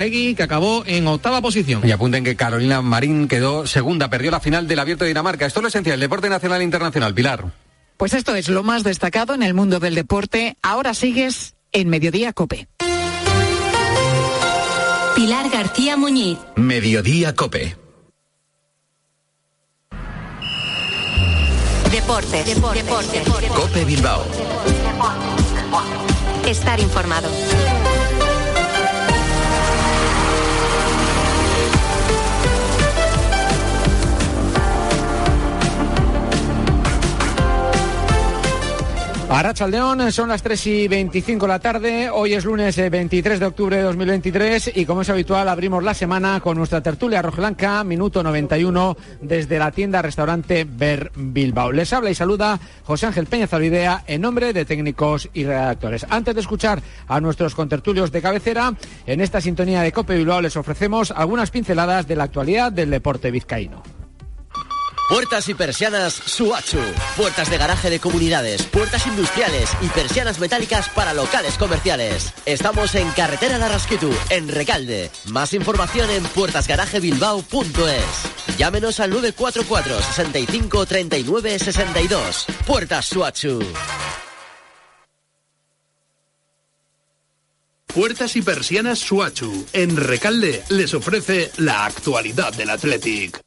Peggy, que acabó en octava posición. Y apunten que Carolina Marín quedó segunda, perdió la final del Abierto de Dinamarca. Esto es lo esencial, deporte nacional e internacional. Pilar. Pues esto es lo más destacado en el mundo del deporte. Ahora sigues en Mediodía Cope. Pilar García Muñiz. Mediodía Cope. Deporte, deporte, deporte. Cope Bilbao. Estar informado. Arrachaldeón, son las 3 y 25 de la tarde. Hoy es lunes 23 eh, de octubre de 2023 y como es habitual abrimos la semana con nuestra tertulia rojiblanca, minuto 91 desde la tienda restaurante Ver Bilbao. Les habla y saluda José Ángel Peña Zalvidea en nombre de técnicos y redactores. Antes de escuchar a nuestros contertulios de cabecera, en esta sintonía de Cope Bilbao les ofrecemos algunas pinceladas de la actualidad del deporte vizcaíno. Puertas y persianas Suachu. Puertas de garaje de comunidades, puertas industriales y persianas metálicas para locales comerciales. Estamos en Carretera de Rasquitu, en Recalde. Más información en puertasgarajebilbao.es. Llámenos al 944 65 39 62. Puertas Suachu. Puertas y persianas Suachu. En Recalde les ofrece la actualidad del Athletic.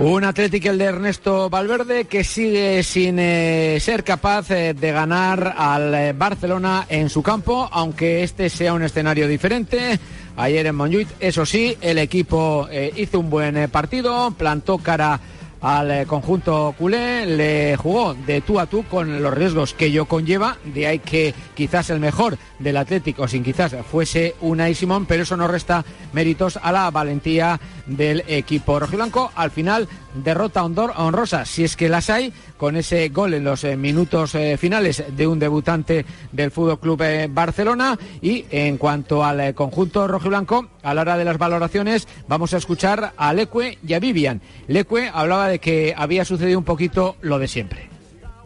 Un Atlético el de Ernesto Valverde que sigue sin eh, ser capaz eh, de ganar al eh, Barcelona en su campo, aunque este sea un escenario diferente. Ayer en Montjuic, eso sí, el equipo hizo un buen partido, plantó cara al conjunto culé, le jugó de tú a tú con los riesgos que ello conlleva, de ahí que quizás el mejor del Atlético, sin quizás fuese Unai Simón, pero eso no resta méritos a la valentía del equipo rojiblanco. Al final, derrota honrosa, si es que las hay, con ese gol en los eh, minutos eh, finales de un debutante del Fútbol Club eh, Barcelona. Y en cuanto al conjunto rojiblanco, a la hora de las valoraciones, vamos a escuchar a Leque y a Vivian. Leque hablaba de que había sucedido un poquito lo de siempre.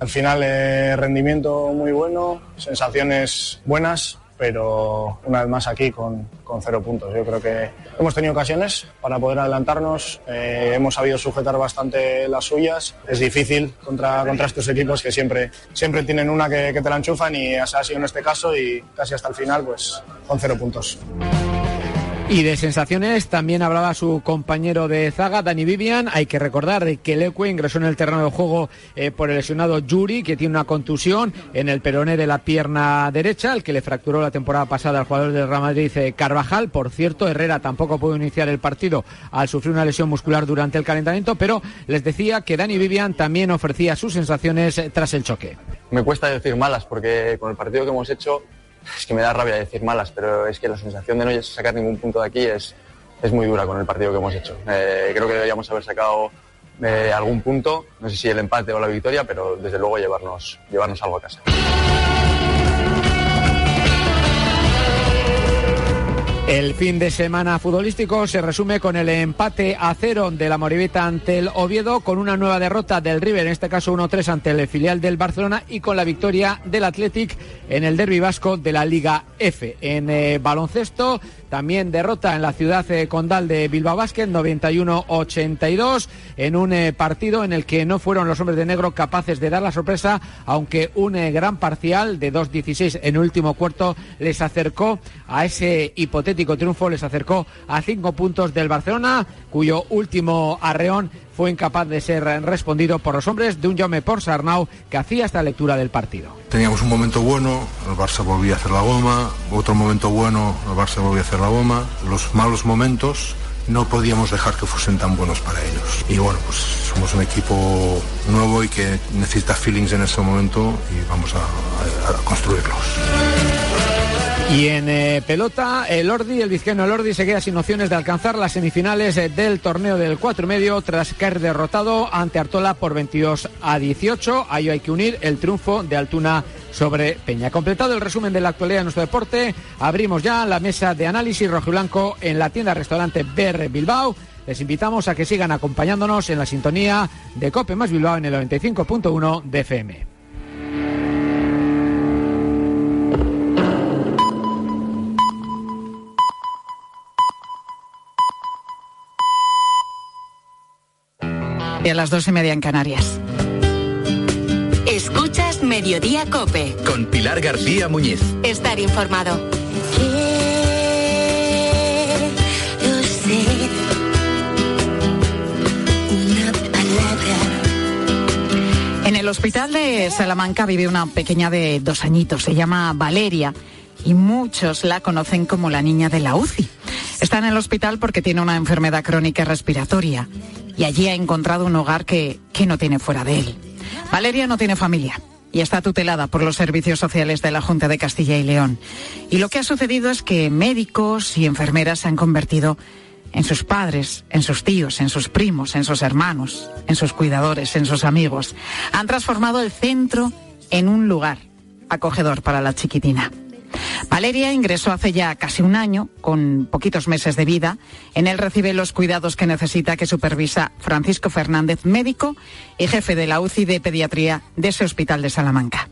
Al final, rendimiento muy bueno, sensaciones buenas, pero una vez más aquí con, con, cero puntos. Yo creo que hemos tenido ocasiones para poder adelantarnos, eh, hemos sabido sujetar bastante las suyas. Es difícil contra, contra estos equipos que siempre, siempre tienen una que, te la enchufan y ha sido en este caso y casi hasta el final pues con cero puntos. Y de sensaciones también hablaba su compañero de zaga, Dani Vivian. Hay que recordar que Leque ingresó en el terreno de juego eh, por el lesionado Yuri, que tiene una contusión en el peroné de la pierna derecha, el que le fracturó la temporada pasada al jugador del Real Madrid eh, Carvajal. Por cierto, Herrera tampoco pudo iniciar el partido al sufrir una lesión muscular durante el calentamiento, pero les decía que Dani Vivian también ofrecía sus sensaciones eh, tras el choque. Me cuesta decir malas porque con el partido que hemos hecho es que me da rabia decir malas, pero es que la sensación de no sacar ningún punto de aquí es, es muy dura con el partido que hemos hecho. Eh, creo que deberíamos haber sacado eh, algún punto, no sé si el empate o la victoria, pero desde luego llevarnos, llevarnos algo a casa. El fin de semana futbolístico se resume con el empate a cero de la Moribeta ante el Oviedo, con una nueva derrota del River, en este caso 1-3 ante el filial del Barcelona y con la victoria del Athletic en el derby vasco de la Liga F. En eh, baloncesto, también derrota en la ciudad eh, condal de Bilbao Basket, 91-82, en un eh, partido en el que no fueron los hombres de negro capaces de dar la sorpresa, aunque un gran parcial de 2-16 en último cuarto les acercó a ese hipotético triunfo les acercó a cinco puntos del Barcelona, cuyo último arreón fue incapaz de ser respondido por los hombres de un Jaume Sarnau que hacía esta lectura del partido. Teníamos un momento bueno, el Barça volvía a hacer la goma, otro momento bueno, el Barça volvía a hacer la goma, los malos momentos no podíamos dejar que fuesen tan buenos para ellos. Y bueno, pues somos un equipo nuevo y que necesita feelings en este momento y vamos a construirlos. Y en eh, pelota, el Ordi, el vizcaíno Ordi se queda sin opciones de alcanzar las semifinales eh, del torneo del 4 y medio tras caer derrotado ante Artola por 22 a 18. Ahí hay que unir el triunfo de Altuna sobre Peña. Completado el resumen de la actualidad de nuestro deporte, abrimos ya la mesa de análisis rojiblanco en la tienda restaurante BR Bilbao. Les invitamos a que sigan acompañándonos en la sintonía de Cope más Bilbao en el 95.1 de FM. Y a las dos y media en Canarias. Escuchas Mediodía Cope. Con Pilar García Muñiz. Estar informado. En el hospital de Salamanca vive una pequeña de dos añitos, se llama Valeria y muchos la conocen como la niña de la UCI. Está en el hospital porque tiene una enfermedad crónica respiratoria y allí ha encontrado un hogar que, que no tiene fuera de él. Valeria no tiene familia y está tutelada por los servicios sociales de la Junta de Castilla y León. Y lo que ha sucedido es que médicos y enfermeras se han convertido en sus padres, en sus tíos, en sus primos, en sus hermanos, en sus cuidadores, en sus amigos. Han transformado el centro en un lugar acogedor para la chiquitina. Valeria ingresó hace ya casi un año, con poquitos meses de vida. En él recibe los cuidados que necesita que supervisa Francisco Fernández, médico y jefe de la UCI de pediatría de ese hospital de Salamanca.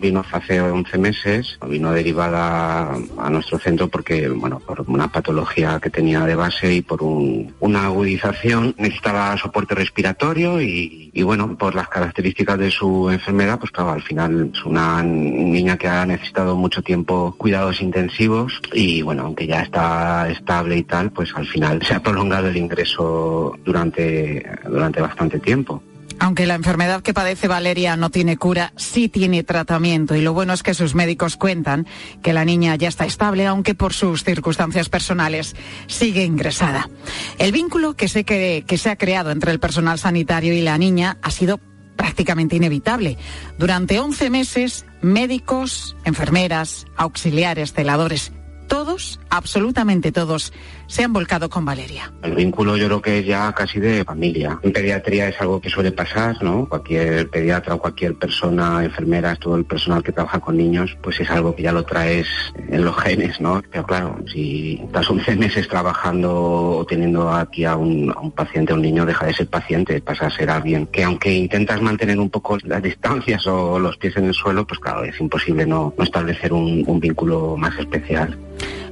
Vino hace 11 meses, vino derivada a nuestro centro porque, bueno, por una patología que tenía de base y por un- una agudización necesitaba soporte respiratorio y, y, bueno, por las características de su enfermedad, pues claro, al final es una niña que ha necesitado mucho tiempo cuidados intensivos y bueno, aunque ya está estable y tal, pues al final se ha prolongado el ingreso durante, durante bastante tiempo. Aunque la enfermedad que padece Valeria no tiene cura, sí tiene tratamiento y lo bueno es que sus médicos cuentan que la niña ya está estable, aunque por sus circunstancias personales sigue ingresada. El vínculo que que, que se ha creado entre el personal sanitario y la niña ha sido prácticamente inevitable. Durante 11 meses, médicos, enfermeras, auxiliares, celadores, todos, absolutamente todos, se han volcado con Valeria. El vínculo yo creo que es ya casi de familia. En pediatría es algo que suele pasar, ¿no? Cualquier pediatra o cualquier persona, enfermera, todo el personal que trabaja con niños, pues es algo que ya lo traes en los genes, ¿no? Pero claro, si estás 11 meses trabajando o teniendo aquí a un, paciente, a un niño, deja de ser paciente, pasa a ser alguien que aunque intentas mantener un poco las distancias o los pies en el suelo, pues claro, es imposible no, establecer un vínculo más especial.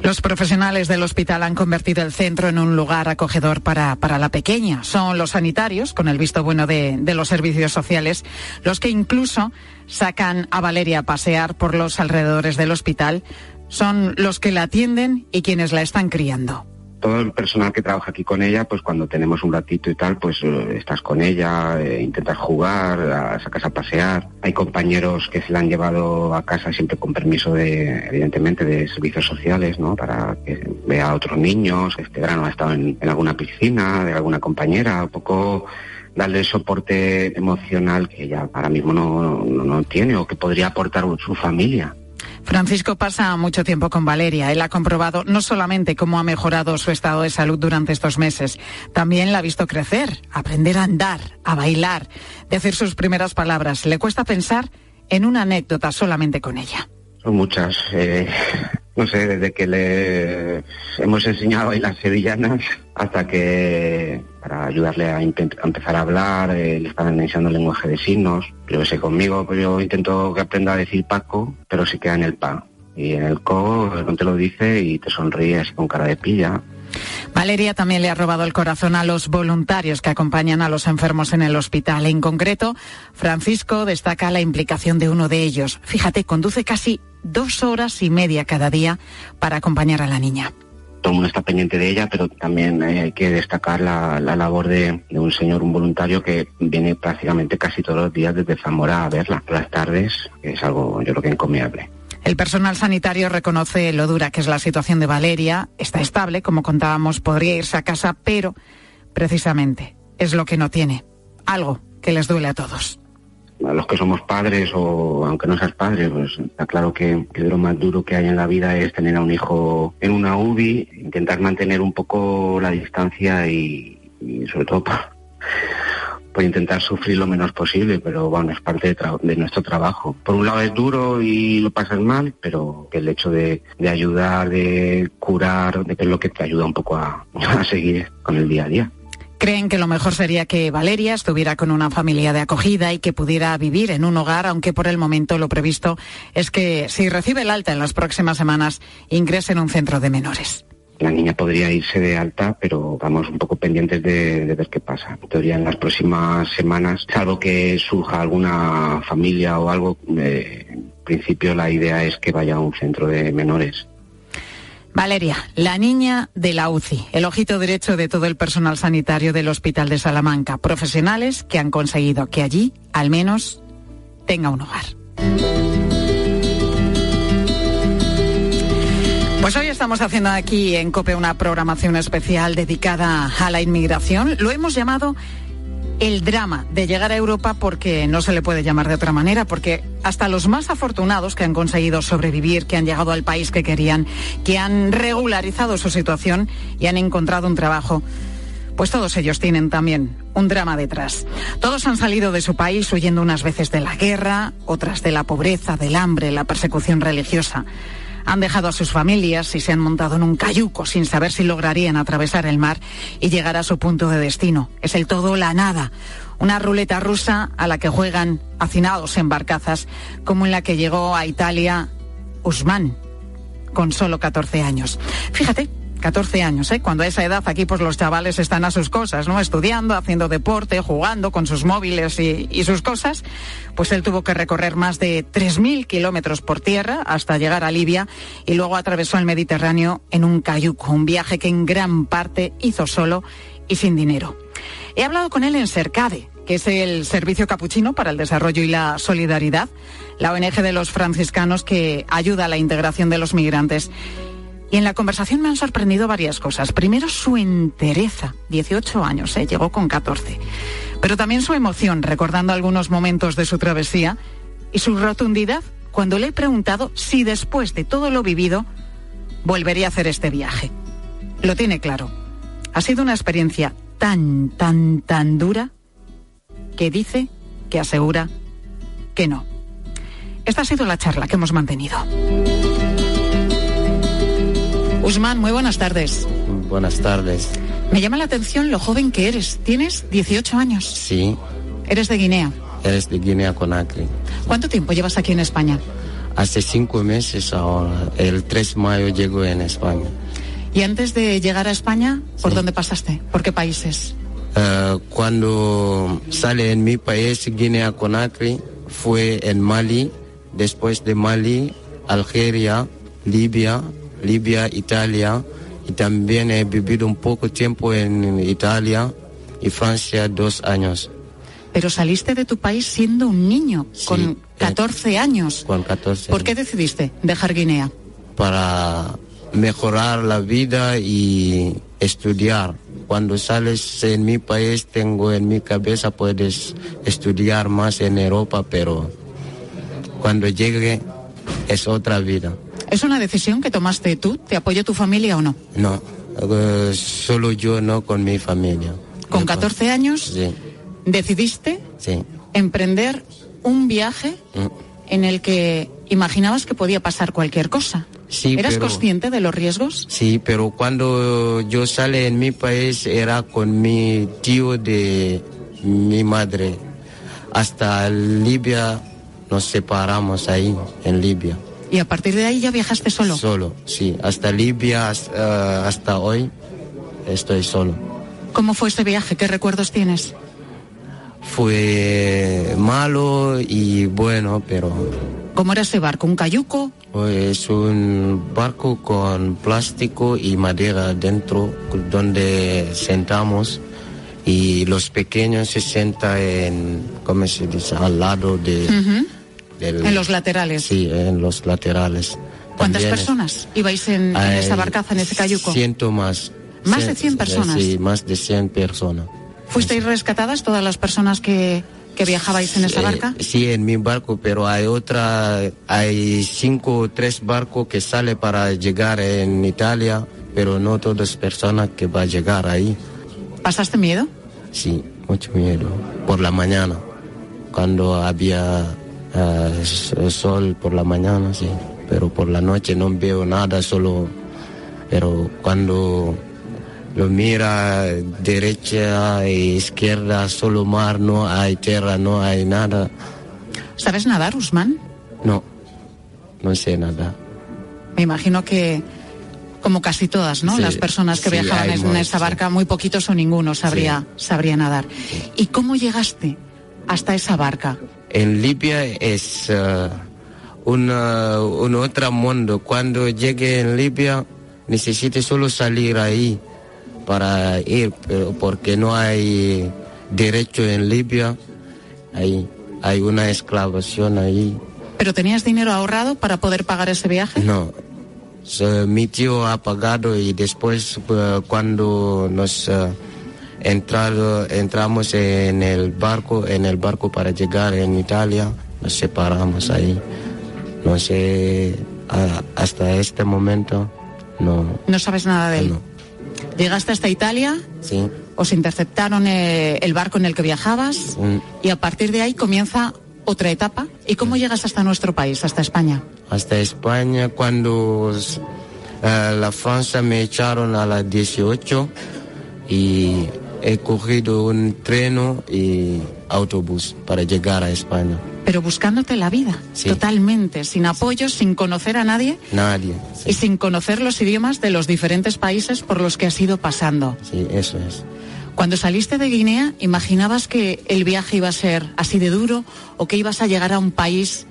Los profesionales del hospital han convertido el centro en un lugar acogedor para, para la pequeña. Son los sanitarios, con el visto bueno de, de los servicios sociales, los que incluso sacan a Valeria a pasear por los alrededores del hospital. Son los que la atienden y quienes la están criando todo el personal que trabaja aquí con ella, pues cuando tenemos un ratito y tal, pues eh, estás con ella, eh, intentas jugar, sacas a pasear. Hay compañeros que se la han llevado a casa siempre con permiso de, evidentemente, de servicios sociales, ¿no? Para que vea a otros niños. Este verano ha estado en, alguna piscina de alguna compañera, un poco darle el soporte emocional que ella ahora mismo no, no tiene o que podría aportar su familia. Francisco pasa mucho tiempo con Valeria. Él ha comprobado no solamente cómo ha mejorado su estado de salud durante estos meses, también la ha visto crecer, aprender a andar, a bailar, decir sus primeras palabras. Le cuesta pensar en una anécdota solamente con ella. Son muchas. Eh, no sé, desde que le hemos enseñado a bailar sevillanas hasta que para ayudarle a, empezar a hablar, eh, le están enseñando el lenguaje de signos. Yo sé, conmigo pues yo intento que aprenda a decir Paco, pero se queda en el pa. Y en el co no te lo dice y te sonríe así con cara de pilla. Valeria también le ha robado el corazón a los voluntarios que acompañan a los enfermos en el hospital. En concreto, Francisco destaca la implicación de uno de ellos. Fíjate, conduce casi dos horas y media cada día para acompañar a la niña todo el mundo está pendiente de ella, pero también hay que destacar la, la labor de, un señor, un voluntario que viene prácticamente casi todos los días desde Zamora a verla las tardes, es algo yo creo que encomiable. El personal sanitario reconoce lo dura que es la situación de Valeria, está estable, como contábamos, podría irse a casa, pero precisamente es lo que no tiene, algo que les duele a todos. A los que somos padres o aunque no seas padre, pues está claro que, lo más duro que hay en la vida es tener a un hijo en una UBI, intentar mantener un poco la distancia y, y sobre todo por, por, intentar sufrir lo menos posible, pero bueno, es parte de, nuestro trabajo. Por un lado es duro y lo pasas mal, pero el hecho de, ayudar, de curar, es lo que te ayuda un poco a, a seguir con el día a día. Creen que lo mejor sería que Valeria estuviera con una familia de acogida y que pudiera vivir en un hogar, aunque por el momento lo previsto es que si recibe el alta en las próximas semanas ingrese en un centro de menores. La niña podría irse de alta, pero vamos un poco pendientes de, ver qué pasa. En teoría, en las próximas semanas, salvo que surja alguna familia o algo, eh, en principio la idea es que vaya a un centro de menores. Valeria, la niña de la UCI, el ojito derecho de todo el personal sanitario del Hospital de Salamanca, profesionales que han conseguido que allí, al menos, tenga un hogar. Pues hoy estamos haciendo aquí en COPE una programación especial dedicada a la inmigración. Lo hemos llamado el drama de llegar a Europa porque no se le puede llamar de otra manera, porque hasta los más afortunados que han conseguido sobrevivir, que han llegado al país que querían, que han regularizado su situación y han encontrado un trabajo, pues todos ellos tienen también un drama detrás. Todos han salido de su país huyendo unas veces de la guerra, otras de la pobreza, del hambre, la persecución religiosa han dejado a sus familias y se han montado en un cayuco sin saber si lograrían atravesar el mar y llegar a su punto de destino. Es el todo la nada. Una ruleta rusa a la que juegan hacinados en barcazas, como en la que llegó a Italia Usman, con solo 14 años. Fíjate, 14 años, ¿eh? Cuando a esa edad aquí pues los chavales están a sus cosas, ¿no? Estudiando, haciendo deporte, jugando con sus móviles y, y sus cosas. Pues él tuvo que recorrer más de 3.000 kilómetros por tierra hasta llegar a Libia y luego atravesó el Mediterráneo en un cayuco, un viaje que en gran parte hizo solo y sin dinero. He hablado con él en Cercade, que es el Servicio Capuchino para el Desarrollo y la Solidaridad, la ONG de los franciscanos que ayuda a la integración de los migrantes. Y en la conversación me han sorprendido varias cosas. Primero, su entereza. 18 años, ¿eh? llegó con 14. Pero también su emoción, recordando algunos momentos de su travesía. Y su rotundidad cuando le he preguntado si después de todo lo vivido volvería a hacer este viaje. Lo tiene claro. Ha sido una experiencia tan, tan, tan dura que dice, que asegura que no. Esta ha sido la charla que hemos mantenido. Usman, muy buenas tardes. Buenas tardes. Me llama la atención lo joven que eres. Tienes 18 años. Sí. Eres de Guinea. Eres de Guinea Conakry. ¿Cuánto tiempo llevas aquí en España? Hace cinco meses ahora. El 3 de mayo llego en España. ¿Y antes de llegar a España, por sí. dónde pasaste? ¿Por qué países? Uh, cuando sale en mi país, Guinea Conakry, fue en Mali, después de Mali, Algeria, Libia, Libia, Italia, y también he vivido un poco tiempo en Italia y Francia dos años. Pero saliste de tu país siendo un niño, Sí, con 14 años. Con 14 ¿Por qué decidiste dejar Guinea? para mejorar la vida y estudiar. Cuando sales en mi país, tengo en mi cabeza, puedes estudiar más en Europa, pero cuando llegue es otra vida. ¿Es una decisión que tomaste tú? ¿Te apoyó tu familia o no? No, eh, solo yo no con mi familia. Con 14 años Sí, decidiste sí. emprender un viaje Mm. en el que imaginabas que podía pasar cualquier cosa. Sí, ¿Eras pero- consciente de los riesgos? Sí, pero cuando yo salí en mi país era con mi tío de mi madre. Hasta Libia nos separamos ahí, en Libia. Y a partir de ahí ya viajaste solo. Solo, sí. Hasta Libia, hasta, eh, hasta hoy, estoy solo. ¿Cómo fue este viaje? ¿Qué recuerdos tienes? Fue malo y bueno, pero ¿Cómo era ese barco? ¿Un cayuco? es un barco con plástico y madera dentro donde sentamos y los pequeños se sientan en, ¿cómo se dice? Al lado de, Ujú. Del- En los laterales. Sí, en los laterales. ¿Cuántas También personas ibais en, en esa barcaza, en ese cayuco? Ciento más. ¿Más de 100 personas? Sí, más de 100 personas. ¿Fuisteis rescatadas todas las personas que, que viajabais en esa Eh, barca? sí, en mi barco, pero hay otra, hay cinco o tres barcos que sale para llegar en Italia, pero no todas personas que va a llegar ahí. ¿Pasaste miedo? Sí, mucho miedo. Por la mañana, cuando había eh, s- sol por la mañana, sí. Pero por la noche no veo nada, solo... Pero cuando lo mira derecha e izquierda, solo mar, no hay tierra, no hay nada. ¿Sabes nadar, Usman? No, no sé nada. Me imagino que como casi todas, ¿no? Sí, Las personas que sí, viajaban en esa barca, muy poquitos o ninguno sabría, sabría nadar. ¿Y cómo llegaste hasta esa barca? En Libia es eh, una- un otro mundo. Cuando llegue en Libia necesito solo salir ahí para ir, pero porque no hay derecho en Libia. Hay, hay una esclavación ahí. ¿Pero tenías dinero ahorrado para poder pagar ese viaje? No. Mi tío ha pagado y después eh, cuando nos eh, entrado, entramos en el barco, en el barco para llegar en Italia, nos separamos ahí. No sé, a- hasta este momento no. No sabes nada de él. Llegaste hasta Italia, Sí. os interceptaron eh, el barco en el que viajabas Mm. y a partir de ahí comienza otra etapa. ¿Y cómo llegas hasta nuestro país, hasta España? hasta España cuando eh, la Francia me echaron a las 18 y he cogido un tren y autobús para llegar a España. Pero buscándote la vida, Sí. totalmente, sin apoyo, sin conocer a nadie Nadie. y sin conocer los idiomas de los diferentes países por los que has ido pasando. Sí, eso es. Cuando saliste de Guinea, ¿imaginabas que el viaje iba a ser así de duro o que ibas a llegar a un país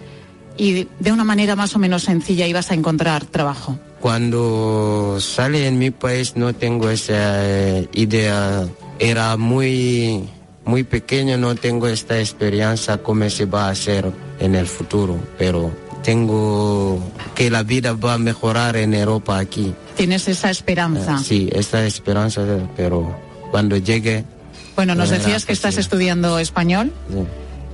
y de una manera más o menos sencilla ibas a encontrar trabajo? Cuando sale en mi país no tengo esa eh, idea. Era muy, muy pequeño, no tengo esta experiencia cómo se va a hacer en el futuro, pero tengo que la vida va a mejorar en Europa aquí. ¿Tienes esa esperanza? Eh, Sí, esta esperanza, pero cuando llegue... Bueno, nos decías que estás estudiando español Sí,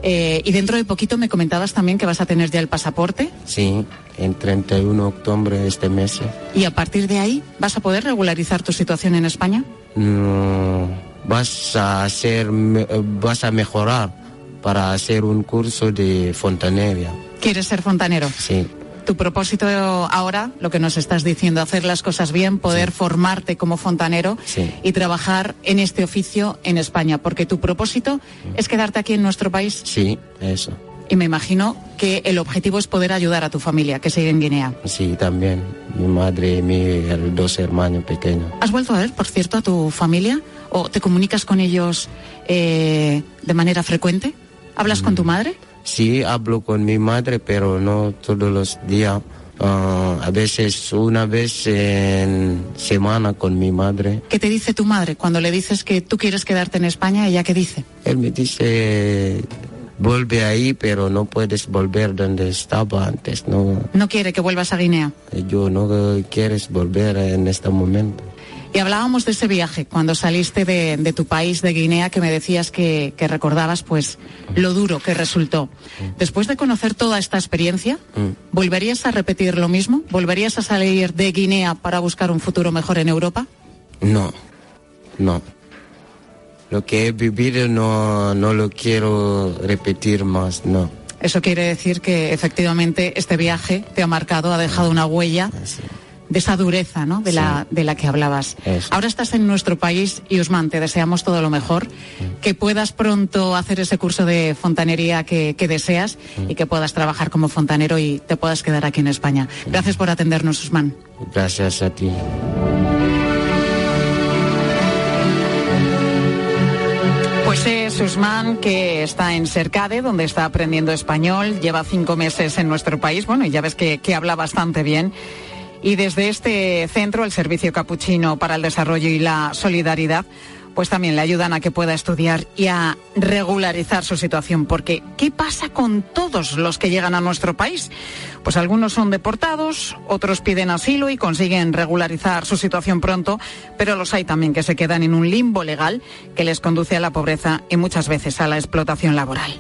eh, y dentro de poquito me comentabas también que vas a tener ya el pasaporte sí, en 31 de octubre este mes. y a partir de ahí vas a poder regularizar tu situación en España. mm, vas a hacer, eh, vas a mejorar para hacer un curso de fontanería. ¿Quieres ser fontanero? Sí, Tu propósito ahora, lo que nos estás diciendo, hacer las cosas bien, poder formarte como fontanero sí, y trabajar en este oficio en España, porque tu propósito es quedarte aquí en nuestro país sí, eso. y me imagino que el objetivo es poder ayudar a tu familia que sigue en Guinea. Sí, también. Mi madre y mis dos hermanos pequeños. ¿Has vuelto a ver, por cierto, a tu familia? ¿O te comunicas con ellos eh, de manera frecuente? ¿Hablas con tu madre? Sí, hablo con mi madre, pero no todos los días. Ah, a veces una vez en semana con mi madre. ¿Qué te dice tu madre cuando le dices que tú quieres quedarte en España? ¿Ella qué dice? Él me dice, vuelve ahí, pero no puedes volver donde estaba antes. No, No quiere que vuelvas a Guinea. yo no quieres volver en este momento. Y hablábamos de ese viaje, cuando saliste de, de tu país, de Guinea, que me decías que, que recordabas pues lo duro que resultó. Después de conocer toda esta experiencia. ¿volverías a repetir lo mismo? ¿Volverías a salir de Guinea para buscar un futuro mejor en Europa? No, no. Lo que he vivido no, no lo quiero repetir más, no. Eso quiere decir que efectivamente este viaje te ha marcado, ha dejado una huella de esa dureza, ¿no? De, la, de la que hablabas. Eso. Ahora estás en nuestro país y Usman, te deseamos todo lo mejor, que puedas pronto hacer ese curso de fontanería que, que deseas y que puedas trabajar como fontanero y te puedas quedar aquí en España. Gracias por atendernos, Usman. Gracias a ti. Pues es Usman que está en Cercade, donde está aprendiendo español, lleva cinco meses en nuestro país, bueno, y ya ves que, que habla bastante bien. Y desde este centro, el Servicio Capuchino para el Desarrollo y la Solidaridad, pues también le ayudan a que pueda estudiar y a regularizar su situación. Porque, ¿qué pasa con todos los que llegan a nuestro país? Pues algunos son deportados, otros piden asilo y consiguen regularizar su situación pronto, pero los hay también que se quedan en un limbo legal que les conduce a la pobreza y muchas veces a la explotación laboral.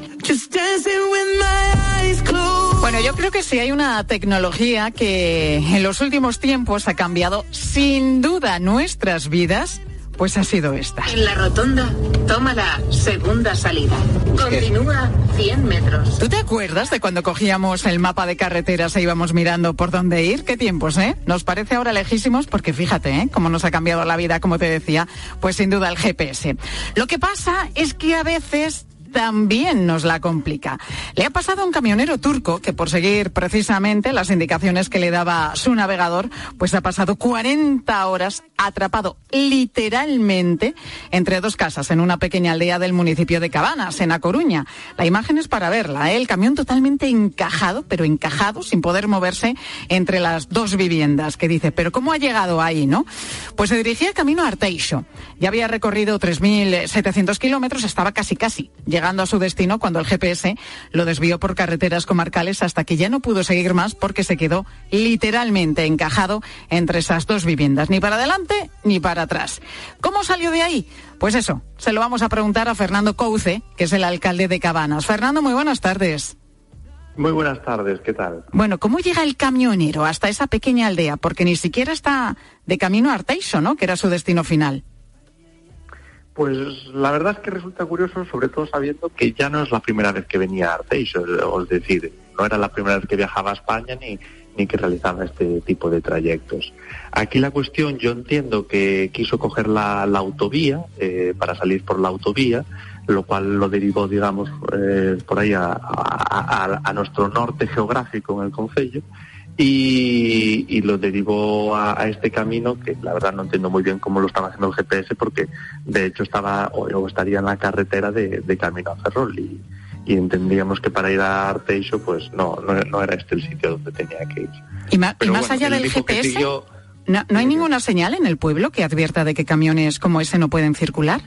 Bueno, yo creo que si hay una tecnología que en los últimos tiempos ha cambiado sin duda nuestras vidas, pues ha sido esta. En la rotonda, toma la segunda salida. Continúa 100 metros. ¿Tú te acuerdas de cuando cogíamos el mapa de carreteras e íbamos mirando por dónde ir? ¿Qué tiempos, eh? Nos parece ahora lejísimos porque fíjate, ¿eh? Cómo nos ha cambiado la vida, como te decía, pues sin duda el GPS. Lo que pasa es que a veces también nos la complica. Le ha pasado a un camionero turco que por seguir precisamente las indicaciones que le daba su navegador, pues ha pasado 40 horas atrapado literalmente entre dos casas en una pequeña aldea del municipio de Cabanas, en A Coruña. La imagen es para verla, ¿eh? el camión totalmente encajado, pero encajado, sin poder moverse entre las dos viviendas, que dice, pero ¿cómo ha llegado ahí, no? Pues se dirigía camino a Arteixo. Ya había recorrido 3.700 kilómetros, estaba casi casi a su destino cuando el GPS lo desvió por carreteras comarcales hasta que ya no pudo seguir más porque se quedó literalmente encajado entre esas dos viviendas, ni para adelante ni para atrás. ¿Cómo salió de ahí? Pues eso, se lo vamos a preguntar a Fernando Couce, que es el alcalde de Cabanas. Fernando, muy buenas tardes. Muy buenas tardes, ¿qué tal? Bueno, ¿cómo llega el camionero hasta esa pequeña aldea? Porque ni siquiera está de camino a Arteixo, ¿no? Que era su destino final. Pues la verdad es que resulta curioso, sobre todo sabiendo que ya no es la primera vez que venía a Arteixo, es decir, no era la primera vez que viajaba a España ni, ni que realizaba este tipo de trayectos. Aquí la cuestión, yo entiendo que quiso coger la, autovía eh, para salir por la autovía, lo cual lo derivó, digamos, eh, por ahí a, a, nuestro norte geográfico en el Concello, y, lo derivó a, este camino que la verdad no entiendo muy bien cómo lo estaba haciendo el GPS porque de hecho estaba o, estaría en la carretera de, camino a Ferrol y, entendíamos que para ir a Arteixo pues no, no, era este el sitio donde tenía que ir. Y, más allá del GPS, ¿no, ¿no hay ninguna señal en el pueblo que advierta de que camiones como ese no pueden circular?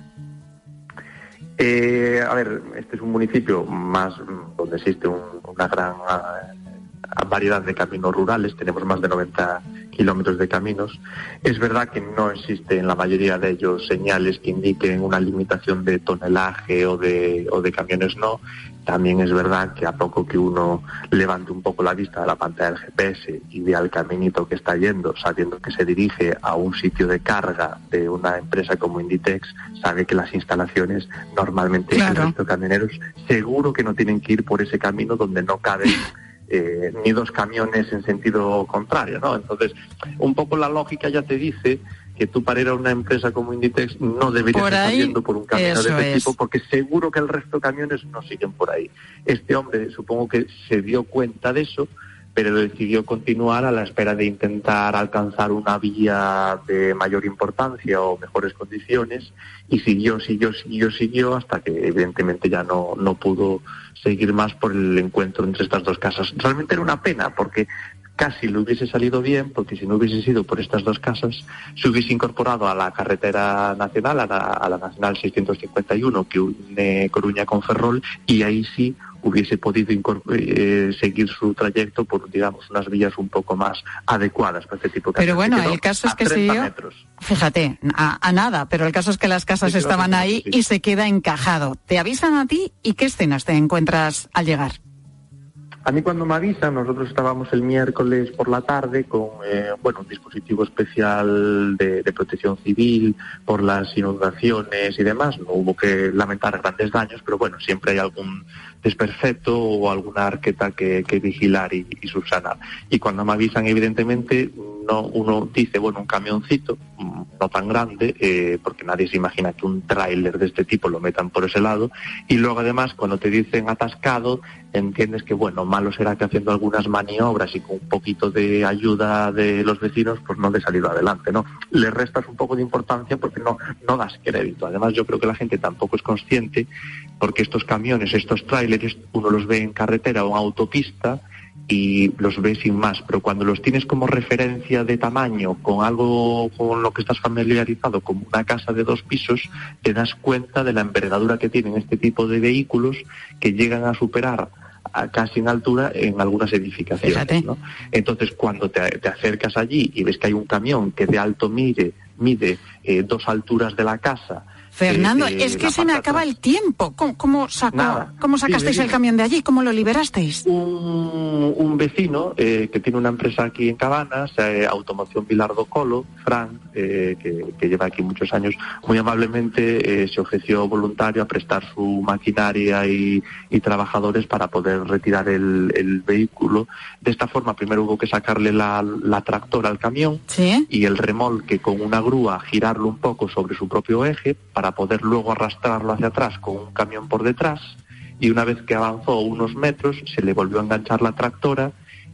Eh, a ver, este es un municipio más donde existe una gran variedad de caminos rurales, tenemos más de 90 kilómetros de caminos. Es verdad que no existe en la mayoría de ellos señales que indiquen una limitación de tonelaje o de, o de camiones no. También es verdad que a poco que uno levante un poco la vista de la pantalla del GPS y vea el caminito que está yendo, sabiendo que se dirige a un sitio de carga de una empresa como Inditex, sabe que las instalaciones normalmente claro. los camioneros seguro que no tienen que ir por ese camino donde no caben eh, ni dos camiones en sentido contrario, ¿no? Entonces, un poco la lógica ya te dice que tú para ir a una empresa como Inditex no deberías estar yendo por un camino de este tipo porque seguro que el resto de camiones no siguen por ahí. Este hombre supongo que se dio cuenta de eso, pero decidió continuar a la espera de intentar alcanzar una vía de mayor importancia o mejores condiciones y siguió, siguió, siguió, siguió hasta que evidentemente ya no, no pudo seguir más por el encuentro entre estas dos casas. Realmente era una pena porque casi le hubiese salido bien, porque si no hubiese sido por estas dos casas, se hubiese incorporado a la carretera nacional, a la, a la Nacional 651, que une Coruña con Ferrol, y ahí sí hubiese podido eh, seguir su trayecto por, digamos, unas vías un poco más adecuadas para este tipo de Pero bueno, el caso es que se fíjate, a, nada, pero el caso es que las casas estaban ahí y se queda encajado. Te avisan a ti y qué escenas te encuentras al llegar. A mí cuando me avisan, nosotros estábamos el miércoles por la tarde con eh, bueno, un dispositivo especial de, protección civil por las inundaciones y demás. No hubo que lamentar grandes daños, pero bueno, siempre hay algún desperfecto o alguna arqueta que, vigilar y, y, subsanar. Y cuando me avisan, evidentemente, no uno dice, bueno, un camioncito, mm, no tan grande, eh, porque nadie se imagina que un tráiler de este tipo lo metan por ese lado. Y luego además, cuando te dicen atascado, entiendes que, bueno, malo será que haciendo algunas maniobras y con un poquito de ayuda de los vecinos, pues no le salido adelante, ¿no? Le restas un poco de importancia porque no, no das crédito. Además, yo creo que la gente tampoco es consciente porque estos camiones, estos tráileres, uno los ve en carretera o en autopista y los ves sin más, pero cuando los tienes como referencia de tamaño, con algo con lo que estás familiarizado, como una casa de dos pisos, te das cuenta de la envergadura que tienen este tipo de vehículos que llegan a superar a casi en altura en algunas edificaciones. ¿no? Entonces, cuando te, acercas allí y ves que hay un camión que de alto mide, mide eh, dos alturas de la casa, Fernando, es que se me acaba el tiempo. ¿Cómo, sacasteis el camión de allí? ¿Cómo lo liberasteis? Un, vecino eh, que tiene una empresa aquí en Cabanas, eh, Automoción Bilardo Colo, Fran, eh, que, lleva aquí muchos años, muy amablemente se ofreció voluntario a prestar su maquinaria y, trabajadores para poder retirar el, vehículo. De esta forma, primero hubo que sacarle la, la tractora al camión y el remolque con una grúa girarlo un poco sobre su propio eje para para poder luego arrastrarlo hacia atrás con un camión por detrás y una vez que avanzó unos metros se le volvió a enganchar la tractora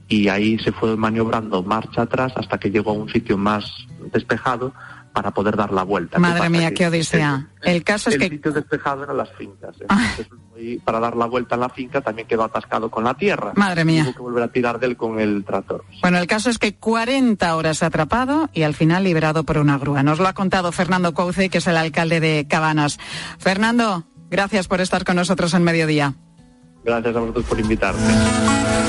y ahí se fue maniobrando marcha atrás hasta que llegó a un sitio más despejado para poder dar la vuelta. ¿Qué Madre mía, qué odisea. El caso es el que sitio despejado eran las fincas. Entonces, ahí, para dar la vuelta en la finca también quedó atascado con la tierra. Madre mía. Tuvo que volver a tirar de él con el tractor. Bueno, el caso es que 40 horas atrapado y al final liberado por una grúa. Nos lo ha contado Fernando Couce, que es el alcalde de Cabanas. Fernando, gracias por estar con nosotros en Mediodía. Gracias a vosotros por invitarme.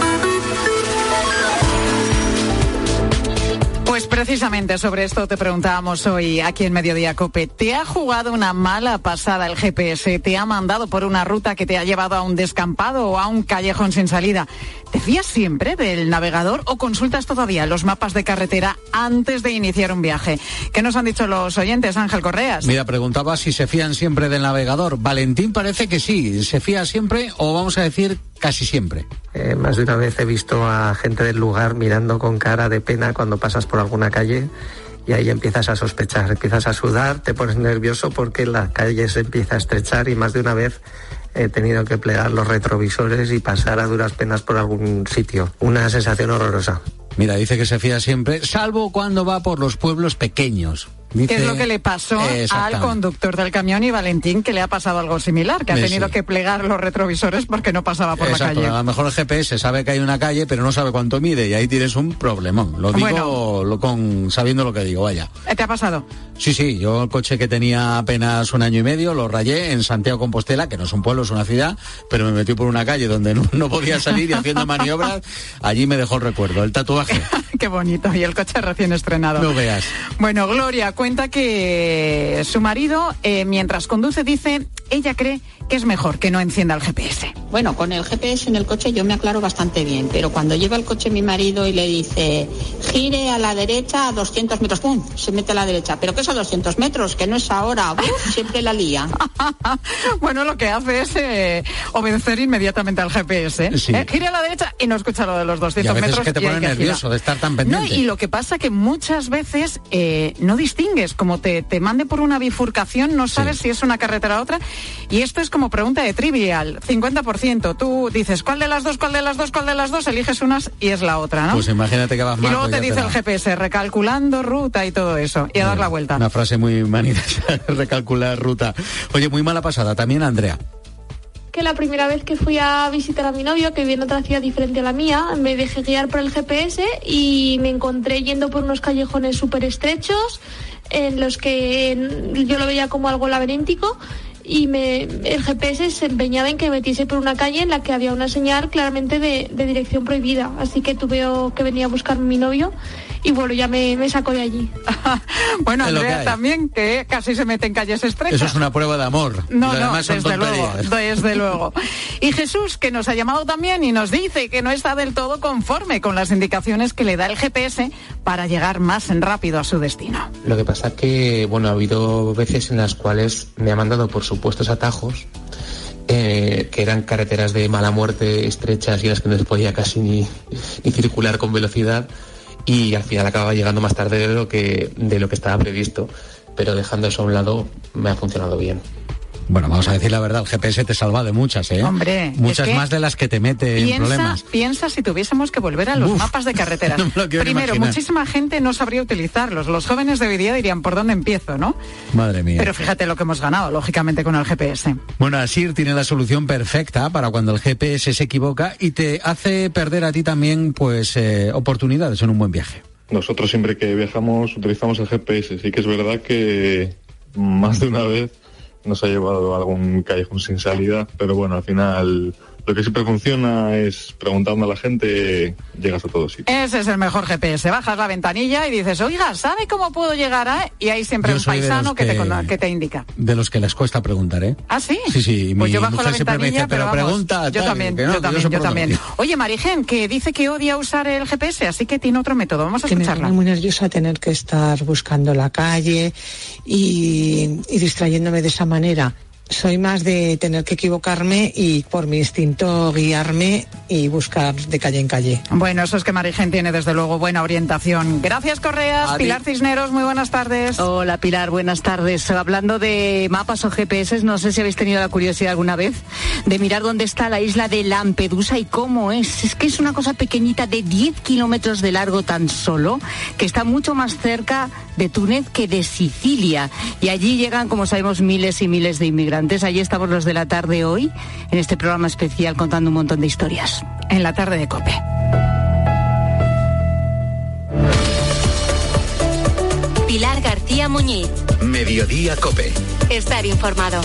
Pues precisamente sobre esto te preguntábamos hoy aquí en Mediodía Cope. ¿Te ha jugado una mala pasada el GPS? ¿Te ha mandado por una ruta que te ha llevado a un descampado o a un callejón sin salida? ¿Te fías siempre del navegador o consultas todavía los mapas de carretera antes de iniciar un viaje? ¿Qué nos han dicho los oyentes, Ángel Correas? Mira, preguntaba si se fían siempre del navegador. Valentín parece que sí. ¿Se fía siempre o vamos a decir casi siempre? Eh, más de una vez he visto a gente del lugar mirando con cara de pena cuando pasas por alguna calle y ahí empiezas a sospechar, empiezas a sudar, te pones nervioso porque la calle se empieza a estrechar y más de una vez he tenido que plegar los retrovisores y pasar a duras penas por algún sitio. Una sensación horrorosa. Mira, dice que se fía siempre, salvo cuando va por los pueblos pequeños. Dice- ¿Qué es lo que le pasó al conductor del camión y Valentín que le ha pasado algo similar? Que ha Eh, tenido sí. que plegar los retrovisores porque no pasaba por Exacto, la a calle. lo mejor el GPS sabe que hay una calle, pero no sabe cuánto mide y ahí tienes un problemón. Lo digo Bueno. lo con, sabiendo lo que digo, vaya. ¿Te ha pasado? Sí, sí, yo el coche que tenía apenas un año y medio lo rayé en Santiago Compostela, que no es un pueblo, es una ciudad, pero me metí por una calle donde no, no podía salir y haciendo maniobras, allí me dejó el recuerdo, el tatuaje. Qué bonito. Y el coche recién estrenado. No veas. Bueno, Gloria cuenta que su marido, eh, mientras conduce, dice, ella cree que es mejor que no encienda el GPS. Bueno, con el GPS en el coche yo me aclaro bastante bien, pero cuando lleva el coche mi marido y le dice, gire a la derecha a 200 metros, ¡pum! Se mete a la derecha. ¿Pero qué es a 200 metros? Que no es ahora. ¡Uf! siempre la lía. Bueno, lo que hace es eh, obedecer inmediatamente al GPS. Sí. Eh, gire a la derecha y no escucha lo de los 200 Y a veces metros. que te pone nervioso de estar tan No, pendiente. y lo que pasa que muchas veces eh, no distingues, como te, te mande por una bifurcación, no sabes si es una carretera o otra. Y esto es como pregunta de trivial, 50%. Tú dices, ¿cuál de las dos, cuál de las dos, cuál de las dos? Eliges unas y es la otra, ¿no? Pues imagínate que vas y mal. luego pues te dice el GPS, recalculando ruta y todo eso, y a dar la vuelta. Una frase muy manida, recalcular ruta. Oye, muy mala pasada, también Andrea. que la primera vez que fui a visitar a mi novio, que vive en otra ciudad diferente a la mía, me dejé guiar por el GPS y me encontré yendo por unos callejones súper estrechos en los que yo lo veía como algo laberíntico y me, el GPS se empeñaba en que metiese por una calle en la que había una señal claramente de, de dirección prohibida. Así que tuve que venía a buscar mi novio y bueno, ya me, me sacó de allí. Bueno, Es lo que Andrea también, que casi se mete en calles estrechas. Eso es una prueba de amor. No, no, desde luego, desde luego. Y Jesús, que nos ha llamado también y nos dice que no está del todo conforme con las indicaciones que le da el GPS para llegar más rápido a su destino. Lo que pasa que, bueno, ha habido veces en las cuales me ha mandado por supuestos atajos, eh, que eran carreteras de mala muerte estrechas y las que no se podía casi ni, ni circular con velocidad y al final acababa llegando más tarde de lo que, de lo que estaba previsto. Pero dejando eso a un lado, me ha funcionado bien. Bueno, vamos a decir la verdad, el GPS te salva de muchas, ¿eh? Hombre, Muchas es que más de las que te mete en Piensa, problemas. piensa si tuviésemos que volver a los Uf, mapas de carreteras. no me lo quiero Primero, imaginar. muchísima gente no sabría utilizarlos. Los jóvenes de hoy día dirían, ¿por dónde empiezo, no? Madre mía. Pero fíjate lo que hemos ganado, lógicamente, con el GPS. Bueno, Asir tiene la solución perfecta para cuando el GPS se equivoca y te hace perder a ti también, pues, eh, oportunidades en un buen viaje. Nosotros siempre que viajamos utilizamos el GPS. Sí que es verdad que más de una vez nos ha llevado a algún callejón sin salida, pero bueno, al final lo que siempre funciona es preguntando a la gente, llegas a todos sitios. Ese es el mejor GPS. Bajas la ventanilla y dices, oiga, ¿sabe cómo puedo llegar a...? Y hay siempre Yo un paisano que... te, que- indica. De los que les cuesta preguntar, ¿eh? ¿Ah, sí? Sí, sí, Pues mi yo bajo la mujer ventanilla, dice, pero, vamos, pregunta. Yo tal", también, no, yo también, yo también. Oye, Marigen, que dice que odia usar el GPS, así que tiene otro método. Vamos a que me escucharla. pone muy nerviosa tener que estar buscando la calle y, y distrayéndome de esa manera. Soy más de tener que equivocarme y por mi instinto guiarme y buscar de calle en calle. Bueno, eso es que Marigen tiene desde luego buena orientación. Gracias, Correas. Pilar Cisneros, muy buenas tardes. Hola, Pilar, buenas tardes. Hablando de mapas o GPS, no sé si habéis tenido la curiosidad alguna vez de mirar dónde está la isla de Lampedusa y cómo es. Es que es una cosa pequeñita de 10 kilómetros de largo tan solo, que está mucho más cerca de Túnez que de Sicilia. Y allí llegan, como sabemos, miles y miles de inmigrantes. Allí estamos los de la tarde hoy, en este programa especial, contando un montón de historias. En la tarde de Cope. Pilar García Muñiz. Mediodía Cope. Estar informado.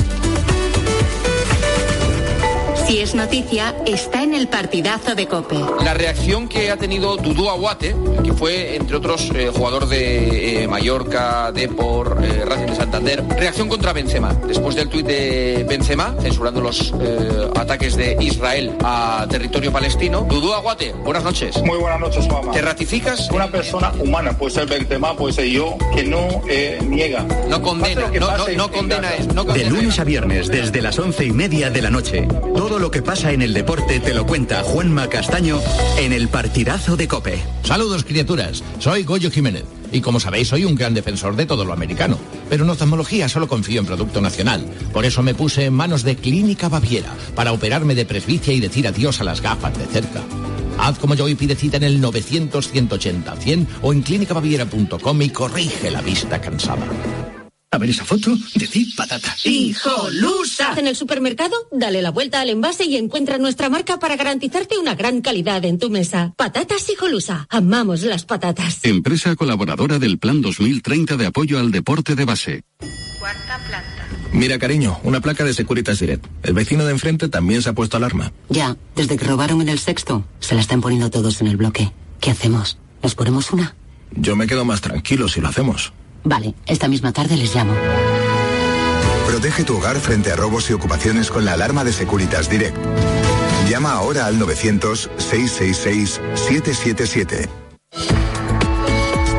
Si es noticia, está en el partidazo de Cope. La reacción que ha tenido Dudu Aguate, que fue, entre otros, eh, jugador de eh, Mallorca, Depor, eh, Racing de Santander, reacción contra Benzema. Después del tuit de Benzema, censurando los eh, ataques de Israel a territorio palestino. Dudu Aguate, buenas noches. Muy buenas noches, Juanma. ¿Te ratificas? Una persona humana, puede ser Benzema, puede ser yo, que no eh, niega. No condena, no, no, pase, no condena no De lunes a viernes, desde las once y media de la noche. Todo lo que pasa en el deporte te lo cuenta Juanma Castaño en el partidazo de Cope. Saludos criaturas, soy Goyo Jiménez y como sabéis soy un gran defensor de todo lo americano, pero en oftalmología solo confío en producto nacional. Por eso me puse en manos de Clínica Baviera para operarme de presbicia y decir adiós a las gafas de cerca. Haz como yo y pide cita en el 900-180-100 o en clínicabaviera.com y corrige la vista cansada. A ver esa foto, decid patata. ¡Hijolusa! En el supermercado, dale la vuelta al envase y encuentra nuestra marca para garantizarte una gran calidad en tu mesa. Patatas Hijolusa. Amamos las patatas. Empresa colaboradora del Plan 2030 de apoyo al deporte de base. Mira, cariño, una placa de Securitas Direct. El vecino de enfrente también se ha puesto alarma. Ya, desde que robaron en el sexto, se la están poniendo todos en el bloque. ¿Qué hacemos? ¿Nos ponemos una? Yo me quedo más tranquilo si lo hacemos. Vale, esta misma tarde les llamo. Protege tu hogar frente a robos y ocupaciones con la alarma de Securitas Direct. Llama ahora al 900-666-777.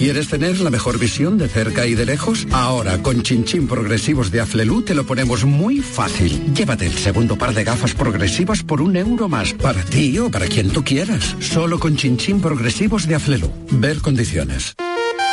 ¿Quieres tener la mejor visión de cerca y de lejos? Ahora, con chinchín progresivos de Aflelu te lo ponemos muy fácil. Llévate el segundo par de gafas progresivas por un euro más, para ti o para quien tú quieras. Solo con chinchín progresivos de Aflelu. Ver condiciones.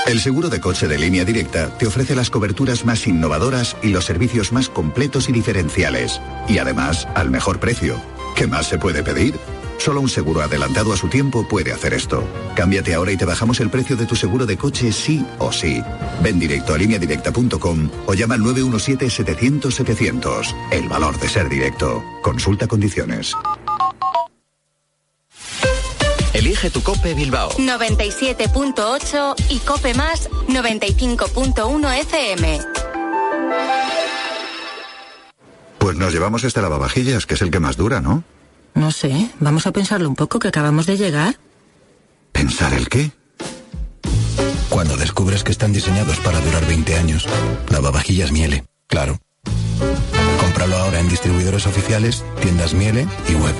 El seguro de coche de línea directa te ofrece las coberturas más innovadoras y los servicios más completos y diferenciales. Y además, al mejor precio. ¿Qué más se puede pedir? Solo un seguro adelantado a su tiempo puede hacer esto. Cámbiate ahora y te bajamos el precio de tu seguro de coche sí o sí. Ven directo a lineadirecta.com o llama al 917-700-700. El valor de ser directo. Consulta condiciones. Elige tu Cope Bilbao. 97.8 y Cope Más 95.1 FM. Pues nos llevamos este lavavajillas, que es el que más dura, ¿no? No sé, vamos a pensarlo un poco que acabamos de llegar. ¿Pensar el qué? Cuando descubres que están diseñados para durar 20 años. Lavavajillas Miele, claro. Cómpralo ahora en distribuidores oficiales, tiendas Miele y web.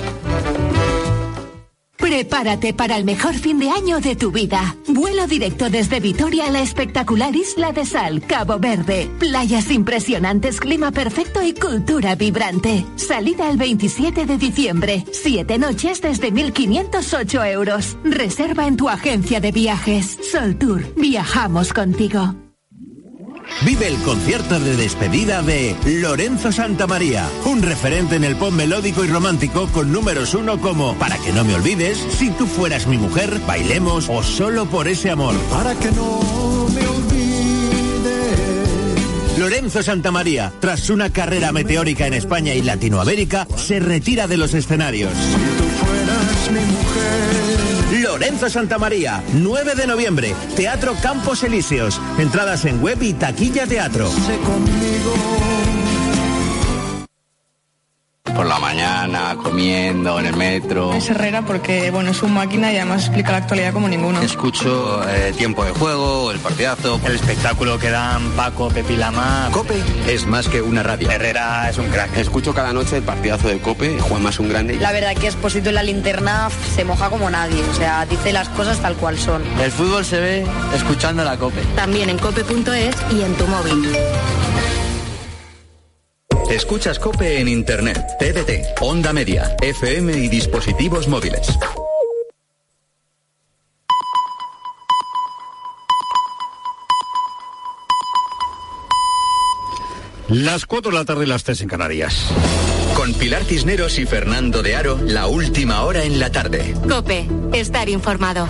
Prepárate para el mejor fin de año de tu vida. Vuelo directo desde Vitoria a la espectacular Isla de Sal, Cabo Verde. Playas impresionantes, clima perfecto y cultura vibrante. Salida el 27 de diciembre. Siete noches desde 1.508 euros. Reserva en tu agencia de viajes. Sol Tour. Viajamos contigo. Vive el concierto de despedida de Lorenzo Santamaría, un referente en el pop melódico y romántico con números uno como Para que no me olvides, Si tú fueras mi mujer, Bailemos o Solo por ese amor. Para que no me olvides. Lorenzo Santamaría, tras una carrera meteórica en España y Latinoamérica, se retira de los escenarios. Lorenzo Santamaría, 9 de noviembre, Teatro Campos Elíseos. Entradas en web y taquilla teatro. Comiendo en el metro. Es Herrera porque bueno, es un máquina y además explica la actualidad como ninguno. Escucho eh, tiempo de juego, el partidazo, el espectáculo que dan Paco, Pepi Lama. Cope es más que una radio. Herrera es un crack. Escucho cada noche el partidazo de Cope, Juan más un grande. La verdad que Exposito en la linterna se moja como nadie, o sea, dice las cosas tal cual son. El fútbol se ve escuchando la Cope. También en cope.es y en tu móvil. Escuchas Cope en Internet, TDT, Onda Media, FM y dispositivos móviles. Las 4 de la tarde y las 3 en Canarias. Con Pilar Cisneros y Fernando de Aro, la última hora en la tarde. Cope, estar informado.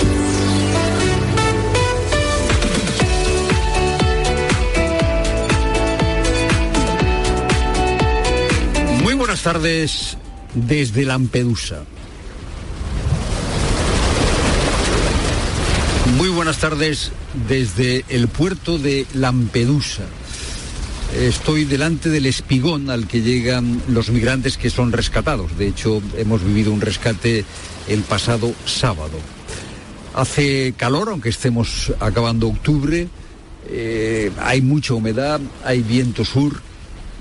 Buenas tardes desde Lampedusa. Muy buenas tardes desde el puerto de Lampedusa. Estoy delante del espigón al que llegan los migrantes que son rescatados. De hecho, hemos vivido un rescate el pasado sábado. Hace calor, aunque estemos acabando octubre. eh, hay mucha humedad, hay viento sur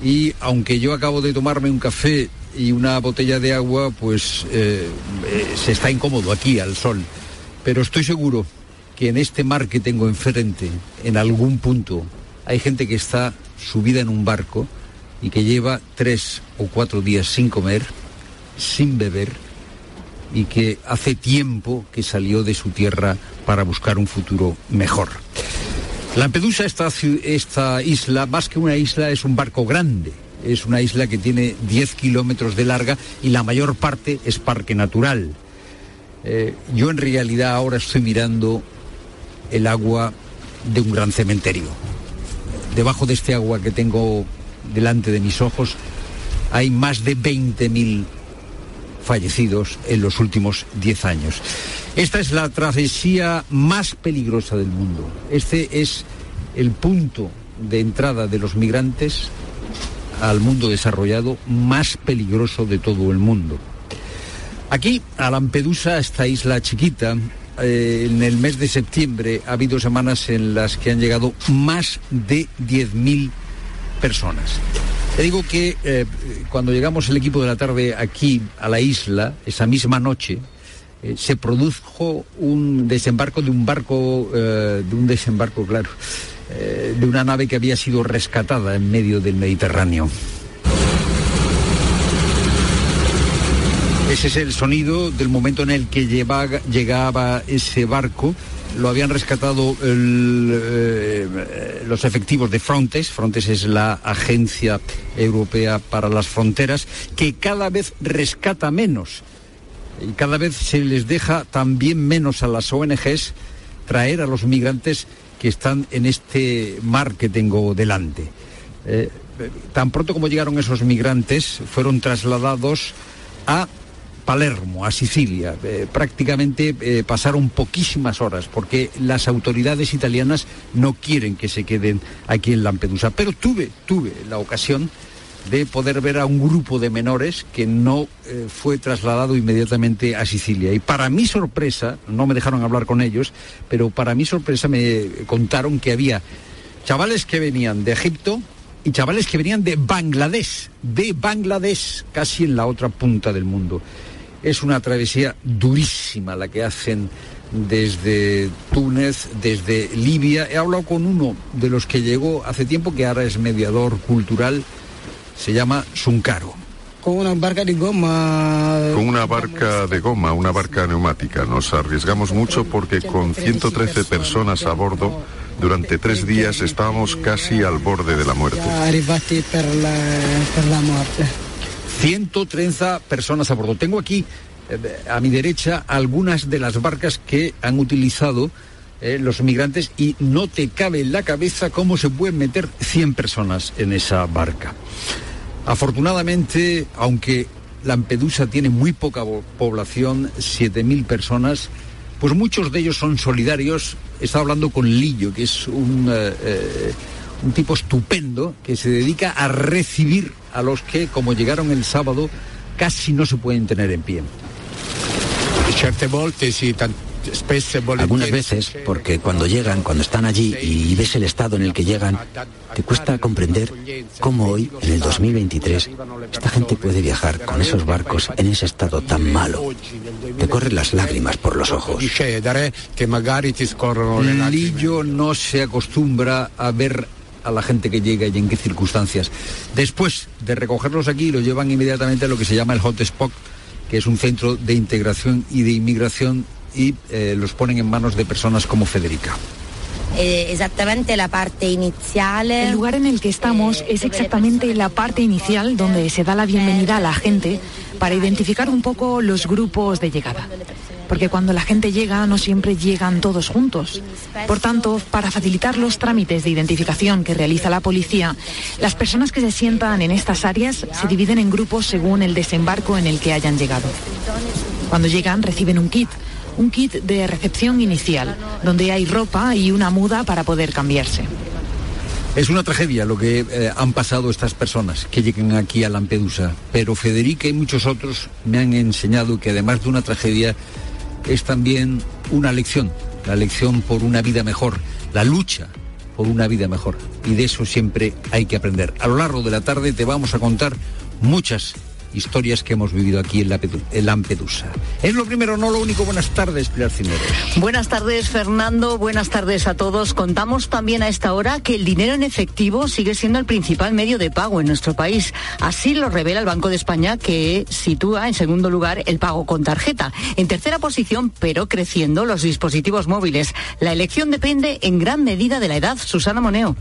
y aunque yo acabo de tomarme un café y una botella de agua, pues eh, eh, se está incómodo aquí al sol. Pero estoy seguro que en este mar que tengo enfrente, en algún punto, hay gente que está subida en un barco y que lleva tres o cuatro días sin comer, sin beber y que hace tiempo que salió de su tierra para buscar un futuro mejor. Lampedusa, esta, esta isla, más que una isla, es un barco grande. Es una isla que tiene 10 kilómetros de larga y la mayor parte es parque natural. Eh, yo en realidad ahora estoy mirando el agua de un gran cementerio. Debajo de este agua que tengo delante de mis ojos hay más de 20.000 fallecidos en los últimos 10 años. Esta es la travesía más peligrosa del mundo. Este es el punto de entrada de los migrantes al mundo desarrollado más peligroso de todo el mundo. Aquí, a Lampedusa, esta isla chiquita, eh, en el mes de septiembre ha habido semanas en las que han llegado más de 10.000 personas. Te digo que eh, cuando llegamos el equipo de la tarde aquí a la isla, esa misma noche, eh, se produjo un desembarco de un barco, eh, de un desembarco, claro, de una nave que había sido rescatada en medio del Mediterráneo. Ese es el sonido del momento en el que llegaba ese barco. Lo habían rescatado eh, los efectivos de Frontex. Frontex es la agencia europea para las fronteras que cada vez rescata menos y cada vez se les deja también menos a las ONGs traer a los migrantes que están en este mar que tengo delante. Eh, tan pronto como llegaron esos migrantes, fueron trasladados a Palermo, a Sicilia. Eh, prácticamente eh, pasaron poquísimas horas porque las autoridades italianas no quieren que se queden aquí en Lampedusa. Pero tuve, tuve la ocasión de poder ver a un grupo de menores que no eh, fue trasladado inmediatamente a Sicilia. Y para mi sorpresa, no me dejaron hablar con ellos, pero para mi sorpresa me contaron que había chavales que venían de Egipto y chavales que venían de Bangladesh, de Bangladesh, casi en la otra punta del mundo. Es una travesía durísima la que hacen desde Túnez, desde Libia. He hablado con uno de los que llegó hace tiempo, que ahora es mediador cultural, se llama Suncaro. Con una barca de goma. Con una barca de goma, una barca neumática. Nos arriesgamos mucho porque con 113 personas a bordo, durante tres días estábamos casi al borde de la muerte. 130 personas a bordo. Tengo aquí eh, a mi derecha algunas de las barcas que han utilizado eh, los migrantes y no te cabe en la cabeza cómo se pueden meter 100 personas en esa barca. Afortunadamente, aunque Lampedusa tiene muy poca población, 7.000 personas, pues muchos de ellos son solidarios. Estaba hablando con Lillo, que es un, eh, un tipo estupendo que se dedica a recibir a los que, como llegaron el sábado, casi no se pueden tener en pie. Algunas veces, porque cuando llegan, cuando están allí y ves el estado en el que llegan, te cuesta comprender cómo hoy, en el 2023, esta gente puede viajar con esos barcos en ese estado tan malo. Te corren las lágrimas por los ojos. Lillo no se acostumbra a ver a la gente que llega y en qué circunstancias. Después de recogerlos aquí, los llevan inmediatamente a lo que se llama el hotspot, que es un centro de integración y de inmigración y eh, los ponen en manos de personas como Federica. Eh, exactamente la parte inicial. El lugar en el que estamos es exactamente la parte inicial donde se da la bienvenida a la gente para identificar un poco los grupos de llegada. Porque cuando la gente llega no siempre llegan todos juntos. Por tanto, para facilitar los trámites de identificación que realiza la policía, las personas que se sientan en estas áreas se dividen en grupos según el desembarco en el que hayan llegado. Cuando llegan reciben un kit un kit de recepción inicial, donde hay ropa y una muda para poder cambiarse. Es una tragedia lo que eh, han pasado estas personas que llegan aquí a Lampedusa, pero Federica y muchos otros me han enseñado que además de una tragedia es también una lección, la lección por una vida mejor, la lucha por una vida mejor. Y de eso siempre hay que aprender. A lo largo de la tarde te vamos a contar muchas historias que hemos vivido aquí en, Lampedusa. Es lo primero, no lo único. Buenas tardes, Pilar Cineros. Buenas tardes, Fernando. Buenas tardes a todos. Contamos también a esta hora que el dinero en efectivo sigue siendo el principal medio de pago en nuestro país. Así lo revela el Banco de España, que sitúa en segundo lugar el pago con tarjeta. En tercera posición, pero creciendo, los dispositivos móviles. La elección depende en gran medida de la edad. Susana Moneo.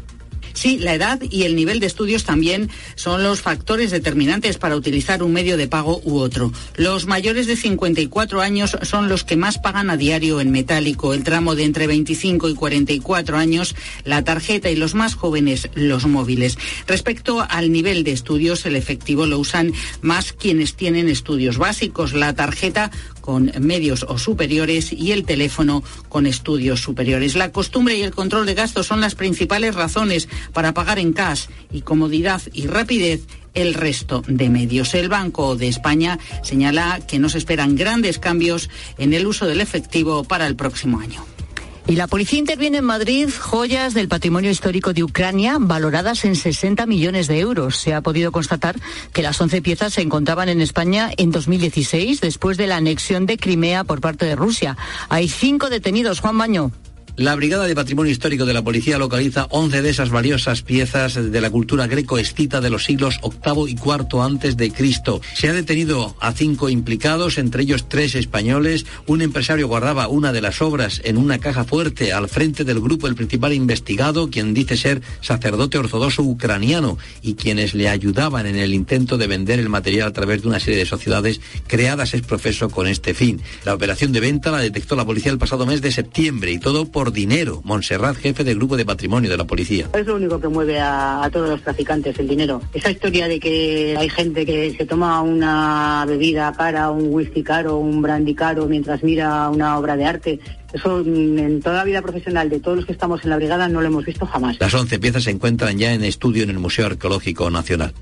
Sí, la edad y el nivel de estudios también son los factores determinantes para utilizar un medio de pago u otro. Los mayores de 54 años son los que más pagan a diario en metálico. El tramo de entre 25 y 44 años, la tarjeta y los más jóvenes, los móviles. Respecto al nivel de estudios, el efectivo lo usan más quienes tienen estudios básicos. La tarjeta con medios o superiores y el teléfono con estudios superiores. La costumbre y el control de gastos son las principales razones para pagar en cash y comodidad y rapidez el resto de medios. El Banco de España señala que no se esperan grandes cambios en el uso del efectivo para el próximo año. Y la policía interviene en Madrid joyas del patrimonio histórico de Ucrania valoradas en 60 millones de euros. Se ha podido constatar que las 11 piezas se encontraban en España en 2016, después de la anexión de Crimea por parte de Rusia. Hay cinco detenidos. Juan Baño. La Brigada de Patrimonio Histórico de la Policía localiza 11 de esas valiosas piezas de la cultura greco-escita de los siglos VIII y IV antes de Cristo. Se ha detenido a cinco implicados, entre ellos tres españoles. Un empresario guardaba una de las obras en una caja fuerte al frente del grupo el principal investigado, quien dice ser sacerdote ortodoxo ucraniano y quienes le ayudaban en el intento de vender el material a través de una serie de sociedades creadas es profeso con este fin. La operación de venta la detectó la policía el pasado mes de septiembre y todo por dinero. Montserrat, jefe del grupo de patrimonio de la policía. Es lo único que mueve a, todos los traficantes, el dinero. Esa historia de que hay gente que se toma una bebida cara, un whisky caro, un brandy caro mientras mira una obra de arte, eso en toda la vida profesional de todos los que estamos en la brigada no lo hemos visto jamás. Las 11 piezas se encuentran ya en estudio en el Museo Arqueológico Nacional.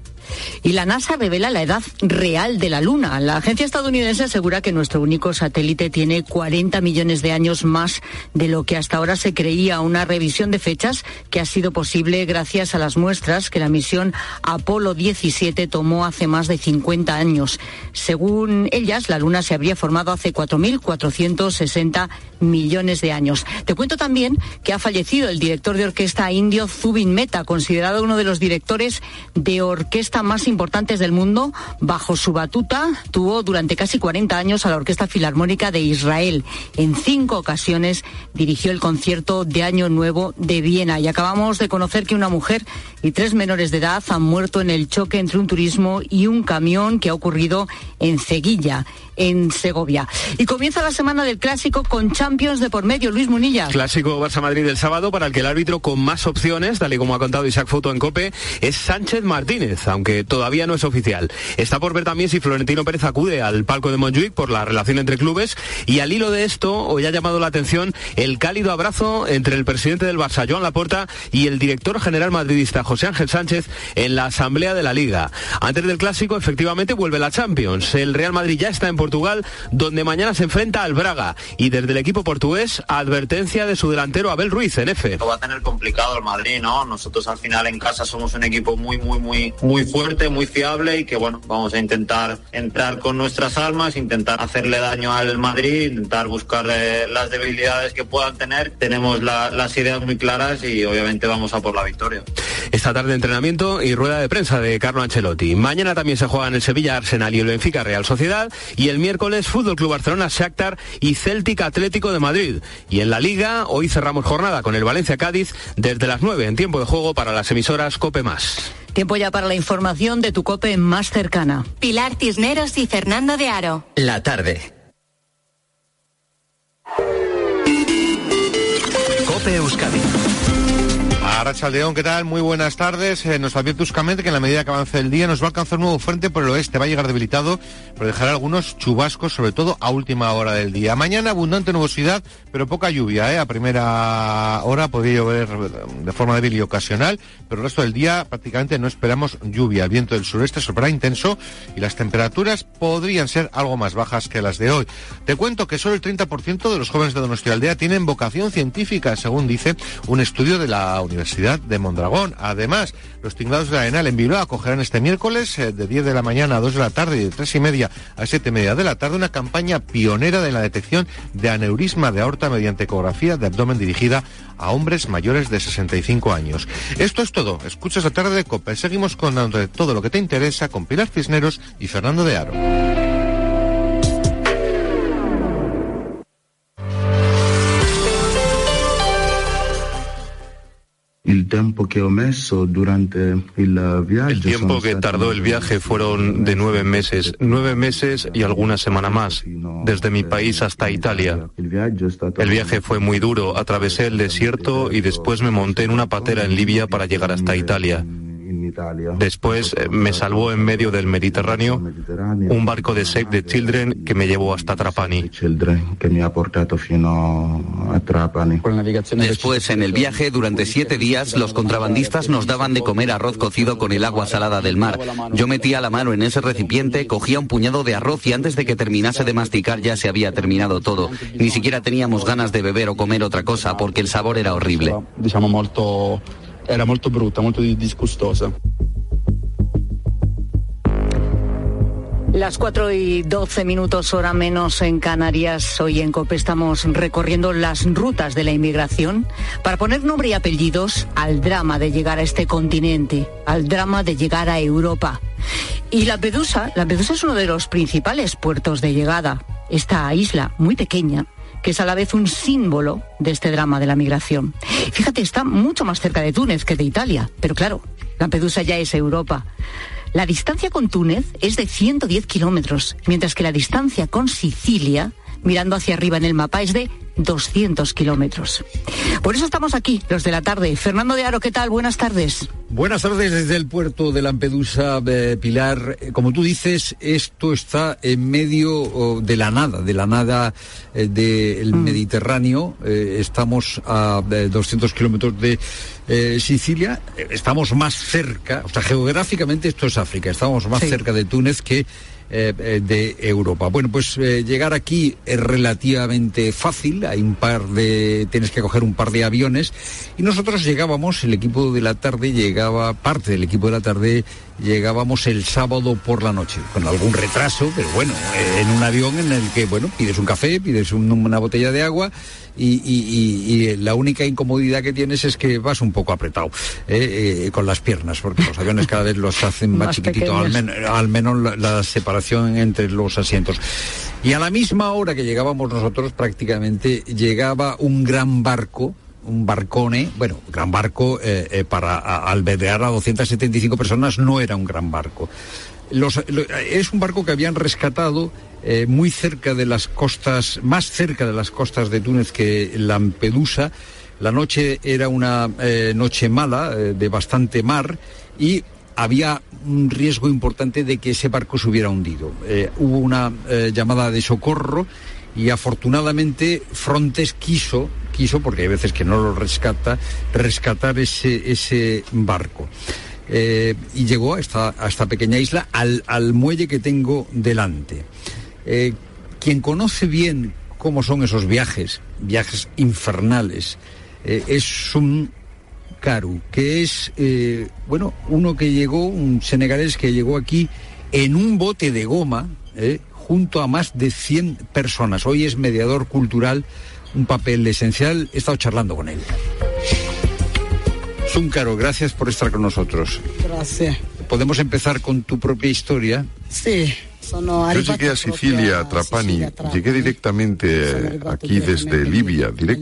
Y la NASA revela la edad real de la Luna. La agencia estadounidense asegura que nuestro único satélite tiene 40 millones de años más de lo que hasta ahora se creía. Una revisión de fechas que ha sido posible gracias a las muestras que la misión Apolo 17 tomó hace más de 50 años. Según ellas, la Luna se habría formado hace 4.460 millones de años. Te cuento también que ha fallecido el director de orquesta indio Zubin Mehta, considerado uno de los directores de orquesta más importantes del mundo. Bajo su batuta tuvo durante casi 40 años a la Orquesta Filarmónica de Israel. En cinco ocasiones dirigió el concierto de Año Nuevo de Viena. Y acabamos de conocer que una mujer y tres menores de edad han muerto en el choque entre un turismo y un camión que ha ocurrido en Ceguilla, en Segovia. Y comienza la semana del clásico con Champions de por medio. Luis Munilla. Clásico Barça Madrid el sábado para el que el árbitro con más opciones, tal y como ha contado Isaac Foto en Cope, es Sánchez Martínez, aunque todavía no es oficial. Está por ver también si Florentino Pérez acude al palco de Montjuic por la relación entre clubes y al hilo de esto hoy ha llamado la atención el cálido abrazo entre el presidente del Barça, Joan Laporta, y el director general madridista José Ángel Sánchez en la asamblea de la Liga. Antes del clásico, efectivamente, vuelve la Champions. El Real Madrid ya está en Portugal, donde mañana se enfrenta al Braga. Y desde el equipo portugués, advertencia de su delantero Abel Ruiz en F. Lo va a tener complicado el Madrid, ¿no? Nosotros al final en casa somos un equipo muy, muy, muy, muy fuerte, muy fiable y que, bueno, vamos a intentar entrar con nuestras almas, intentar hacerle daño al Madrid, intentar buscar eh, las debilidades que puedan tener. Tenemos las ideas muy claras y obviamente vamos a por la victoria. Esta tarde entrenamiento y rueda de prensa de Carlo Ancelotti. Mañana también se juegan el Sevilla Arsenal y el Benfica Real Sociedad y el miércoles Fútbol Club Barcelona Shakhtar y Celtic Atlético de Madrid. Y en la Liga hoy cerramos jornada con el Valencia Cádiz desde las 9 en tiempo de juego para las emisoras Cope Más. Tiempo ya para la información de tu Cope más cercana. Pilar Cisneros y Fernando de Aro. La tarde. Cope Euskadi. Arracha León, ¿qué tal? Muy buenas tardes. Eh, nos advierte Euskamente que en la medida que avance el día nos va a alcanzar un nuevo frente por el oeste. Va a llegar debilitado, pero dejará algunos chubascos, sobre todo a última hora del día. Mañana abundante nubosidad, pero poca lluvia. ¿eh? A primera hora podría llover de forma débil y ocasional, pero el resto del día prácticamente no esperamos lluvia. El viento del sureste soplará intenso y las temperaturas podrían ser algo más bajas que las de hoy. Te cuento que solo el 30% de los jóvenes de Donostialdea tienen vocación científica, según dice un estudio de la Universidad Universidad de Mondragón. Además, los tinglados de la Arenal en Bilbao acogerán este miércoles eh, de 10 de la mañana a 2 de la tarde y de 3 y media a 7 y media de la tarde una campaña pionera de la detección de aneurisma de aorta mediante ecografía de abdomen dirigida a hombres mayores de 65 años. Esto es todo. Escuchas la tarde de Copa. Seguimos con todo lo que te interesa con Pilar Cisneros y Fernando de Aro. El tiempo que durante el viaje. El tiempo que tardó el viaje fueron de nueve meses, nueve meses y alguna semana más, desde mi país hasta Italia. El viaje fue muy duro, atravesé el desierto y después me monté en una patera en Libia para llegar hasta Italia. Después eh, me salvó en medio del Mediterráneo un barco de Save the Children que me llevó hasta Trapani. Después, en el viaje, durante siete días, los contrabandistas nos daban de comer arroz cocido con el agua salada del mar. Yo metía la mano en ese recipiente, cogía un puñado de arroz y antes de que terminase de masticar ya se había terminado todo. Ni siquiera teníamos ganas de beber o comer otra cosa porque el sabor era horrible era muy bruta, muy disgustosa. Las 4 y 12 minutos, hora menos en Canarias. Hoy en COPE estamos recorriendo las rutas de la inmigración para poner nombre y apellidos al drama de llegar a este continente, al drama de llegar a Europa. Y la Pedusa, la Pedusa es uno de los principales puertos de llegada. Esta isla muy pequeña que es a la vez un símbolo de este drama de la migración. Fíjate, está mucho más cerca de Túnez que de Italia, pero claro, Lampedusa ya es Europa. La distancia con Túnez es de 110 kilómetros, mientras que la distancia con Sicilia, mirando hacia arriba en el mapa, es de 200 kilómetros. Por eso estamos aquí, los de la tarde. Fernando de Aro, ¿qué tal? Buenas tardes. Buenas tardes desde el puerto de Lampedusa, eh, Pilar. Eh, como tú dices, esto está en medio de la nada, de la nada eh, del mm. Mediterráneo. estamos a 200 kilómetros de Sicilia. Estamos más cerca, o sea, geográficamente esto es África. Estamos más cerca de Túnez que eh, eh, de Europa. Bueno, pues eh, llegar aquí es relativamente fácil, hay un par de, tienes que coger un par de aviones y nosotros llegábamos, el equipo de la tarde llegaba, parte del equipo de la tarde llegábamos el sábado por la noche, con algún retraso, pero bueno, en un avión en el que, bueno, pides un café, pides una botella de agua y, la única incomodidad que tienes es que vas un poco apretado eh, eh, con las piernas, porque los aviones cada vez los hacen más, chiquititos, al, menos la, separación entre los asientos. Y a la misma hora que llegábamos nosotros, prácticamente llegaba un gran barco, un barcone, bueno, gran barco eh, para albergar a 275 personas no era un gran barco. Es un barco que habían rescatado eh, muy cerca de las costas, más cerca de las costas de Túnez que Lampedusa. La noche era una eh, noche mala, eh, de bastante mar, y había un riesgo importante de que ese barco se hubiera hundido. Eh, hubo una eh, llamada de socorro y afortunadamente Frontes quiso, quiso, porque hay veces que no lo rescata, rescatar ese, ese barco. Eh, y llegó a esta, a esta pequeña isla, al, al muelle que tengo delante. Eh, quien conoce bien cómo son esos viajes, viajes infernales, eh, es un Karu, que es, bueno, uno que llegó, un senegalés que llegó aquí en un bote de goma, junto a más de 100 personas. Hoy es mediador cultural, un papel esencial. He estado charlando con él. Zúncaro, gracias por estar con nosotros. Gracias. Podemos empezar con tu propia historia. Sí, Yo llegué a Sicilia, a Trapani, llegué directamente aquí desde Libia, directamente